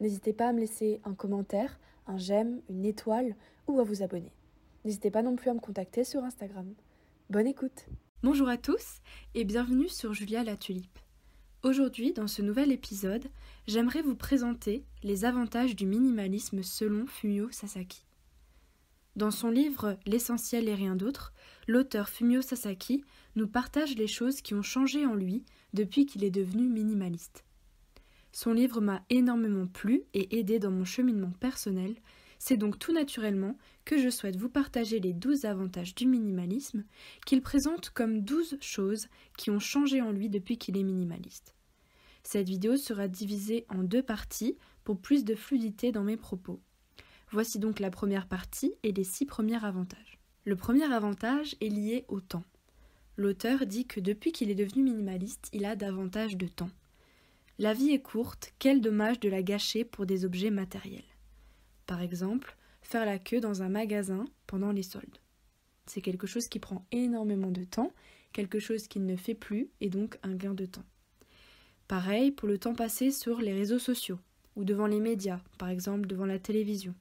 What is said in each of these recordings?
N'hésitez pas à me laisser un commentaire, un j'aime, une étoile ou à vous abonner. N'hésitez pas non plus à me contacter sur Instagram. Bonne écoute Bonjour à tous et bienvenue sur Julia la Tulipe. Aujourd'hui, dans ce nouvel épisode, j'aimerais vous présenter les avantages du minimalisme selon Fumio Sasaki. Dans son livre L'essentiel et rien d'autre, l'auteur Fumio Sasaki nous partage les choses qui ont changé en lui depuis qu'il est devenu minimaliste. Son livre m'a énormément plu et aidé dans mon cheminement personnel. C'est donc tout naturellement que je souhaite vous partager les 12 avantages du minimalisme qu'il présente comme 12 choses qui ont changé en lui depuis qu'il est minimaliste. Cette vidéo sera divisée en deux parties pour plus de fluidité dans mes propos. Voici donc la première partie et les six premiers avantages. Le premier avantage est lié au temps. L'auteur dit que depuis qu'il est devenu minimaliste, il a davantage de temps. La vie est courte, quel dommage de la gâcher pour des objets matériels. Par exemple, faire la queue dans un magasin pendant les soldes. C'est quelque chose qui prend énormément de temps, quelque chose qu'il ne fait plus et donc un gain de temps. Pareil pour le temps passé sur les réseaux sociaux ou devant les médias, par exemple devant la télévision,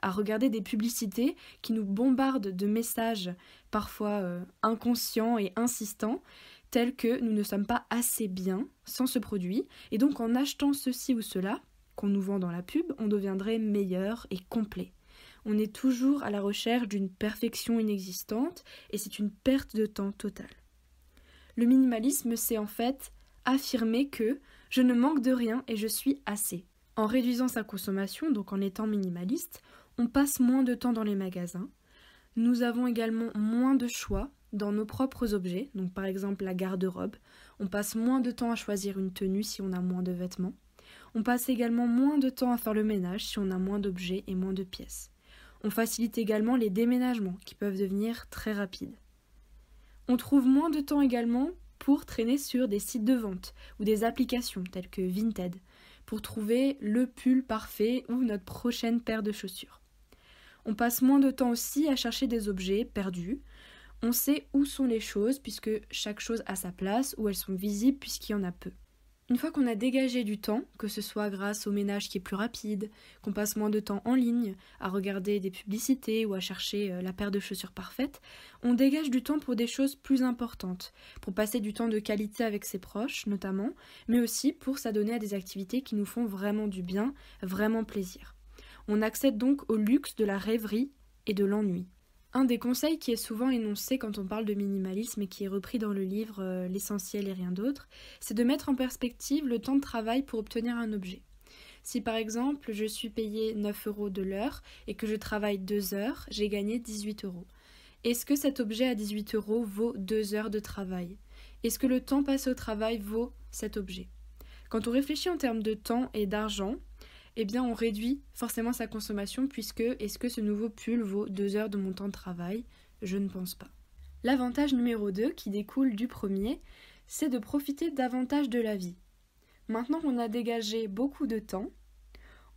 à regarder des publicités qui nous bombardent de messages parfois euh, inconscients et insistants tel que nous ne sommes pas assez bien sans ce produit, et donc en achetant ceci ou cela, qu'on nous vend dans la pub, on deviendrait meilleur et complet. On est toujours à la recherche d'une perfection inexistante, et c'est une perte de temps totale. Le minimalisme, c'est en fait affirmer que je ne manque de rien et je suis assez. En réduisant sa consommation, donc en étant minimaliste, on passe moins de temps dans les magasins. Nous avons également moins de choix dans nos propres objets, donc par exemple la garde-robe. On passe moins de temps à choisir une tenue si on a moins de vêtements. On passe également moins de temps à faire le ménage si on a moins d'objets et moins de pièces. On facilite également les déménagements qui peuvent devenir très rapides. On trouve moins de temps également pour traîner sur des sites de vente ou des applications telles que Vinted pour trouver le pull parfait ou notre prochaine paire de chaussures. On passe moins de temps aussi à chercher des objets perdus, on sait où sont les choses puisque chaque chose a sa place, où elles sont visibles puisqu'il y en a peu. Une fois qu'on a dégagé du temps, que ce soit grâce au ménage qui est plus rapide, qu'on passe moins de temps en ligne, à regarder des publicités ou à chercher euh, la paire de chaussures parfaite, on dégage du temps pour des choses plus importantes, pour passer du temps de qualité avec ses proches notamment, mais aussi pour s'adonner à des activités qui nous font vraiment du bien, vraiment plaisir. On accède donc au luxe de la rêverie et de l'ennui. Un des conseils qui est souvent énoncé quand on parle de minimalisme et qui est repris dans le livre euh, L'essentiel et rien d'autre, c'est de mettre en perspective le temps de travail pour obtenir un objet. Si par exemple je suis payé 9 euros de l'heure et que je travaille 2 heures, j'ai gagné 18 euros. Est-ce que cet objet à 18 euros vaut 2 heures de travail? Est-ce que le temps passé au travail vaut cet objet? Quand on réfléchit en termes de temps et d'argent, eh bien on réduit forcément sa consommation puisque est-ce que ce nouveau pull vaut deux heures de mon temps de travail? Je ne pense pas. L'avantage numéro 2 qui découle du premier, c'est de profiter davantage de la vie. Maintenant qu'on a dégagé beaucoup de temps,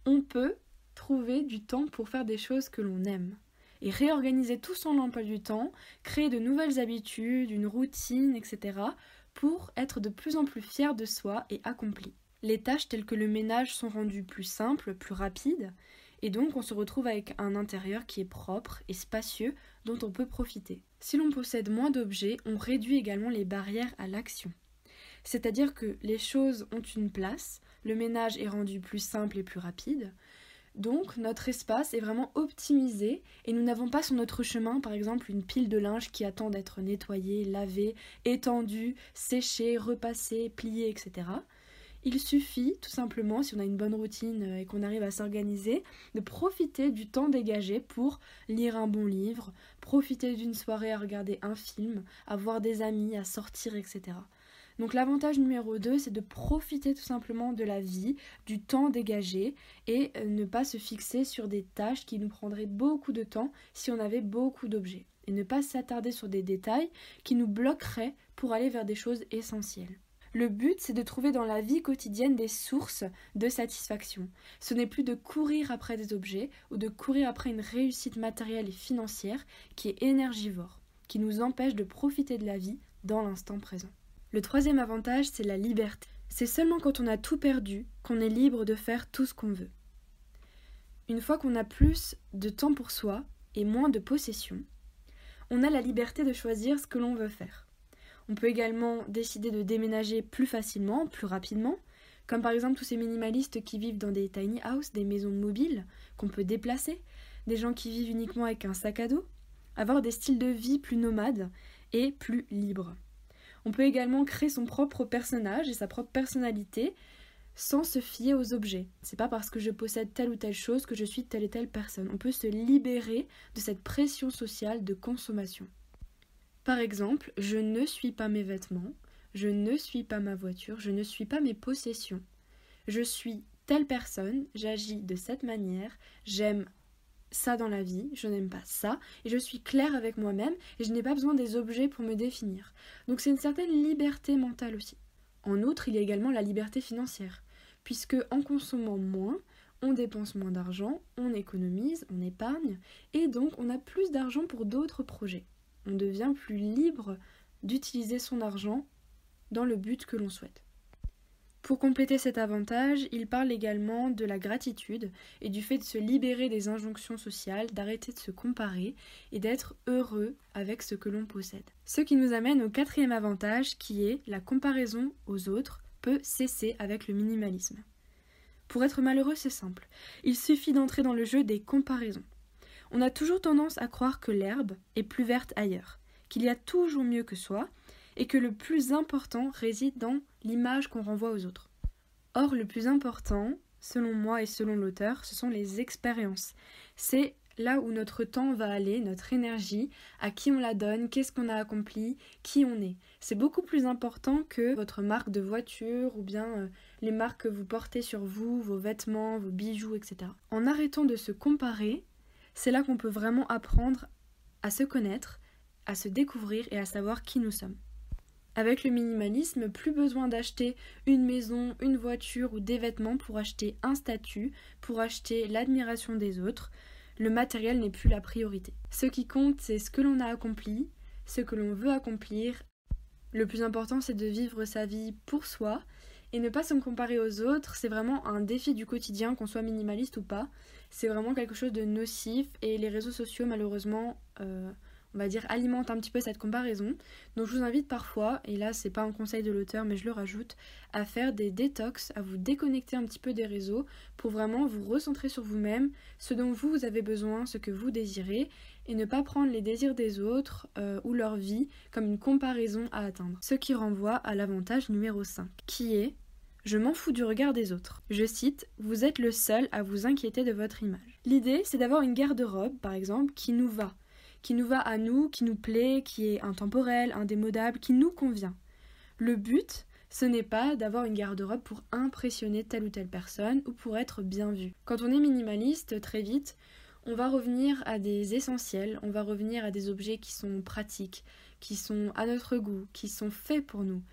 on peut trouver du temps pour faire des choses que l'on aime et réorganiser tout son emploi du temps, créer de nouvelles habitudes, une routine, etc. pour être de plus en plus fier de soi et accompli les tâches telles que le ménage sont rendues plus simples, plus rapides, et donc on se retrouve avec un intérieur qui est propre et spacieux dont on peut profiter. Si l'on possède moins d'objets, on réduit également les barrières à l'action. C'est-à-dire que les choses ont une place, le ménage est rendu plus simple et plus rapide, donc notre espace est vraiment optimisé et nous n'avons pas sur notre chemin par exemple une pile de linge qui attend d'être nettoyée, lavée, étendue, séchée, repassée, pliée, etc. Il suffit tout simplement, si on a une bonne routine euh, et qu'on arrive à s'organiser, de profiter du temps dégagé pour lire un bon livre, profiter d'une soirée à regarder un film, à voir des amis, à sortir, etc. Donc l'avantage numéro 2, c'est de profiter tout simplement de la vie, du temps dégagé et euh, ne pas se fixer sur des tâches qui nous prendraient beaucoup de temps si on avait beaucoup d'objets. Et ne pas s'attarder sur des détails qui nous bloqueraient pour aller vers des choses essentielles. Le but, c'est de trouver dans la vie quotidienne des sources de satisfaction. Ce n'est plus de courir après des objets ou de courir après une réussite matérielle et financière qui est énergivore, qui nous empêche de profiter de la vie dans l'instant présent. Le troisième avantage, c'est la liberté. C'est seulement quand on a tout perdu qu'on est libre de faire tout ce qu'on veut. Une fois qu'on a plus de temps pour soi et moins de possessions, on a la liberté de choisir ce que l'on veut faire. On peut également décider de déménager plus facilement, plus rapidement, comme par exemple tous ces minimalistes qui vivent dans des tiny houses, des maisons mobiles qu'on peut déplacer, des gens qui vivent uniquement avec un sac à dos, avoir des styles de vie plus nomades et plus libres. On peut également créer son propre personnage et sa propre personnalité sans se fier aux objets. C'est pas parce que je possède telle ou telle chose que je suis telle et telle personne. On peut se libérer de cette pression sociale de consommation. Par exemple, je ne suis pas mes vêtements, je ne suis pas ma voiture, je ne suis pas mes possessions. Je suis telle personne, j'agis de cette manière, j'aime ça dans la vie, je n'aime pas ça, et je suis claire avec moi-même, et je n'ai pas besoin des objets pour me définir. Donc c'est une certaine liberté mentale aussi. En outre, il y a également la liberté financière, puisque en consommant moins, on dépense moins d'argent, on économise, on épargne, et donc on a plus d'argent pour d'autres projets. On devient plus libre d'utiliser son argent dans le but que l'on souhaite. Pour compléter cet avantage, il parle également de la gratitude et du fait de se libérer des injonctions sociales, d'arrêter de se comparer et d'être heureux avec ce que l'on possède. Ce qui nous amène au quatrième avantage qui est la comparaison aux autres peut cesser avec le minimalisme. Pour être malheureux, c'est simple. Il suffit d'entrer dans le jeu des comparaisons. On a toujours tendance à croire que l'herbe est plus verte ailleurs, qu'il y a toujours mieux que soi, et que le plus important réside dans l'image qu'on renvoie aux autres. Or, le plus important, selon moi et selon l'auteur, ce sont les expériences. C'est là où notre temps va aller, notre énergie, à qui on la donne, qu'est-ce qu'on a accompli, qui on est. C'est beaucoup plus important que votre marque de voiture ou bien euh, les marques que vous portez sur vous, vos vêtements, vos bijoux, etc. En arrêtant de se comparer, c'est là qu'on peut vraiment apprendre à se connaître, à se découvrir et à savoir qui nous sommes. Avec le minimalisme, plus besoin d'acheter une maison, une voiture ou des vêtements pour acheter un statut, pour acheter l'admiration des autres. Le matériel n'est plus la priorité. Ce qui compte, c'est ce que l'on a accompli, ce que l'on veut accomplir. Le plus important, c'est de vivre sa vie pour soi et ne pas se comparer aux autres. C'est vraiment un défi du quotidien, qu'on soit minimaliste ou pas. C'est vraiment quelque chose de nocif et les réseaux sociaux, malheureusement, euh, on va dire, alimente un petit peu cette comparaison. Donc je vous invite parfois, et là c'est pas un conseil de l'auteur mais je le rajoute, à faire des détox, à vous déconnecter un petit peu des réseaux pour vraiment vous recentrer sur vous-même, ce dont vous, avez besoin, ce que vous désirez, et ne pas prendre les désirs des autres euh, ou leur vie comme une comparaison à atteindre. Ce qui renvoie à l'avantage numéro 5, qui est je m'en fous du regard des autres. Je cite Vous êtes le seul à vous inquiéter de votre image. L'idée, c'est d'avoir une garde-robe, par exemple, qui nous va, qui nous va à nous, qui nous plaît, qui est intemporel, indémodable, qui nous convient. Le but, ce n'est pas d'avoir une garde-robe pour impressionner telle ou telle personne ou pour être bien vu. Quand on est minimaliste, très vite, on va revenir à des essentiels, on va revenir à des objets qui sont pratiques, qui sont à notre goût, qui sont faits pour nous.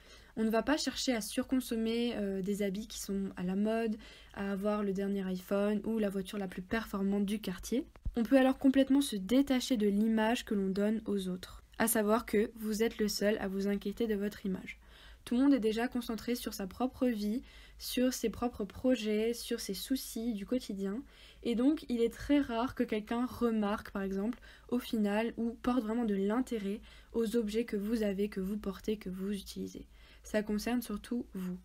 On ne va pas chercher à surconsommer euh, des habits qui sont à la mode, à avoir le dernier iPhone ou la voiture la plus performante du quartier. On peut alors complètement se détacher de l'image que l'on donne aux autres, à savoir que vous êtes le seul à vous inquiéter de votre image. Tout le monde est déjà concentré sur sa propre vie, sur ses propres projets, sur ses soucis du quotidien, et donc il est très rare que quelqu'un remarque par exemple au final ou porte vraiment de l'intérêt aux objets que vous avez, que vous portez, que vous utilisez. Ça concerne surtout vous.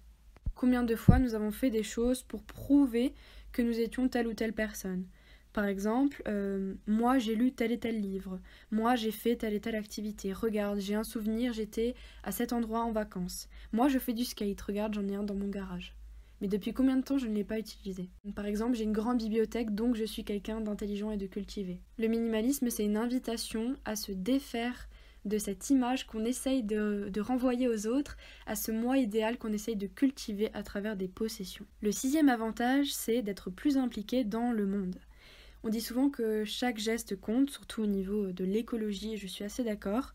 Combien de fois nous avons fait des choses pour prouver que nous étions telle ou telle personne? Par exemple, euh, moi j'ai lu tel et tel livre, moi j'ai fait telle et telle activité, regarde, j'ai un souvenir, j'étais à cet endroit en vacances, moi je fais du skate, regarde, j'en ai un dans mon garage. Mais depuis combien de temps je ne l'ai pas utilisé? Par exemple, j'ai une grande bibliothèque, donc je suis quelqu'un d'intelligent et de cultivé. Le minimalisme, c'est une invitation à se défaire de cette image qu'on essaye de, renvoyer aux autres, à ce moi idéal qu'on essaye de cultiver à travers des possessions. Le sixième avantage, c'est d'être plus impliqué dans le monde. On dit souvent que chaque geste compte, surtout au niveau de l'écologie, et je suis assez d'accord.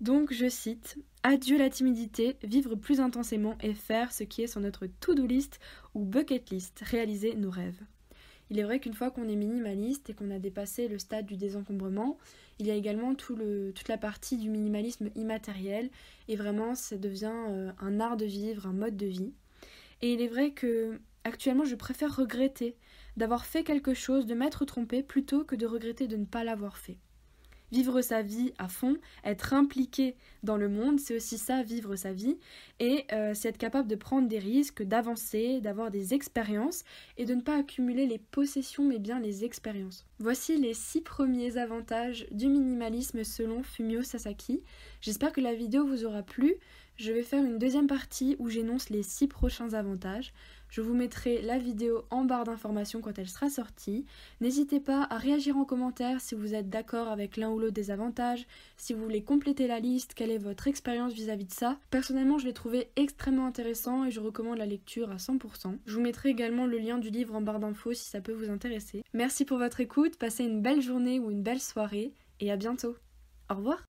Donc je cite Adieu la timidité, vivre plus intensément et faire ce qui est sur notre to-do list ou bucket list, réaliser nos rêves. Il est vrai qu'une fois qu'on est minimaliste et qu'on a dépassé le stade du désencombrement, il y a également tout le, toute la partie du minimalisme immatériel et vraiment ça devient euh, un art de vivre, un mode de vie. Et il est vrai que actuellement je préfère regretter d'avoir fait quelque chose, de m'être trompé plutôt que de regretter de ne pas l'avoir fait. Vivre sa vie à fond, être impliqué dans le monde, c'est aussi ça, vivre sa vie, et euh, c'est être capable de prendre des risques, d'avancer, d'avoir des expériences, et de ne pas accumuler les possessions, mais bien les expériences. Voici les six premiers avantages du minimalisme selon Fumio Sasaki. J'espère que la vidéo vous aura plu. Je vais faire une deuxième partie où j'énonce les six prochains avantages. Je vous mettrai la vidéo en barre d'informations quand elle sera sortie. N'hésitez pas à réagir en commentaire si vous êtes d'accord avec l'un ou l'autre des avantages, si vous voulez compléter la liste, quelle est votre expérience vis-à-vis de ça. Personnellement, je l'ai trouvé extrêmement intéressant et je recommande la lecture à 100%. Je vous mettrai également le lien du livre en barre d'infos si ça peut vous intéresser. Merci pour votre écoute, passez une belle journée ou une belle soirée et à bientôt. Au revoir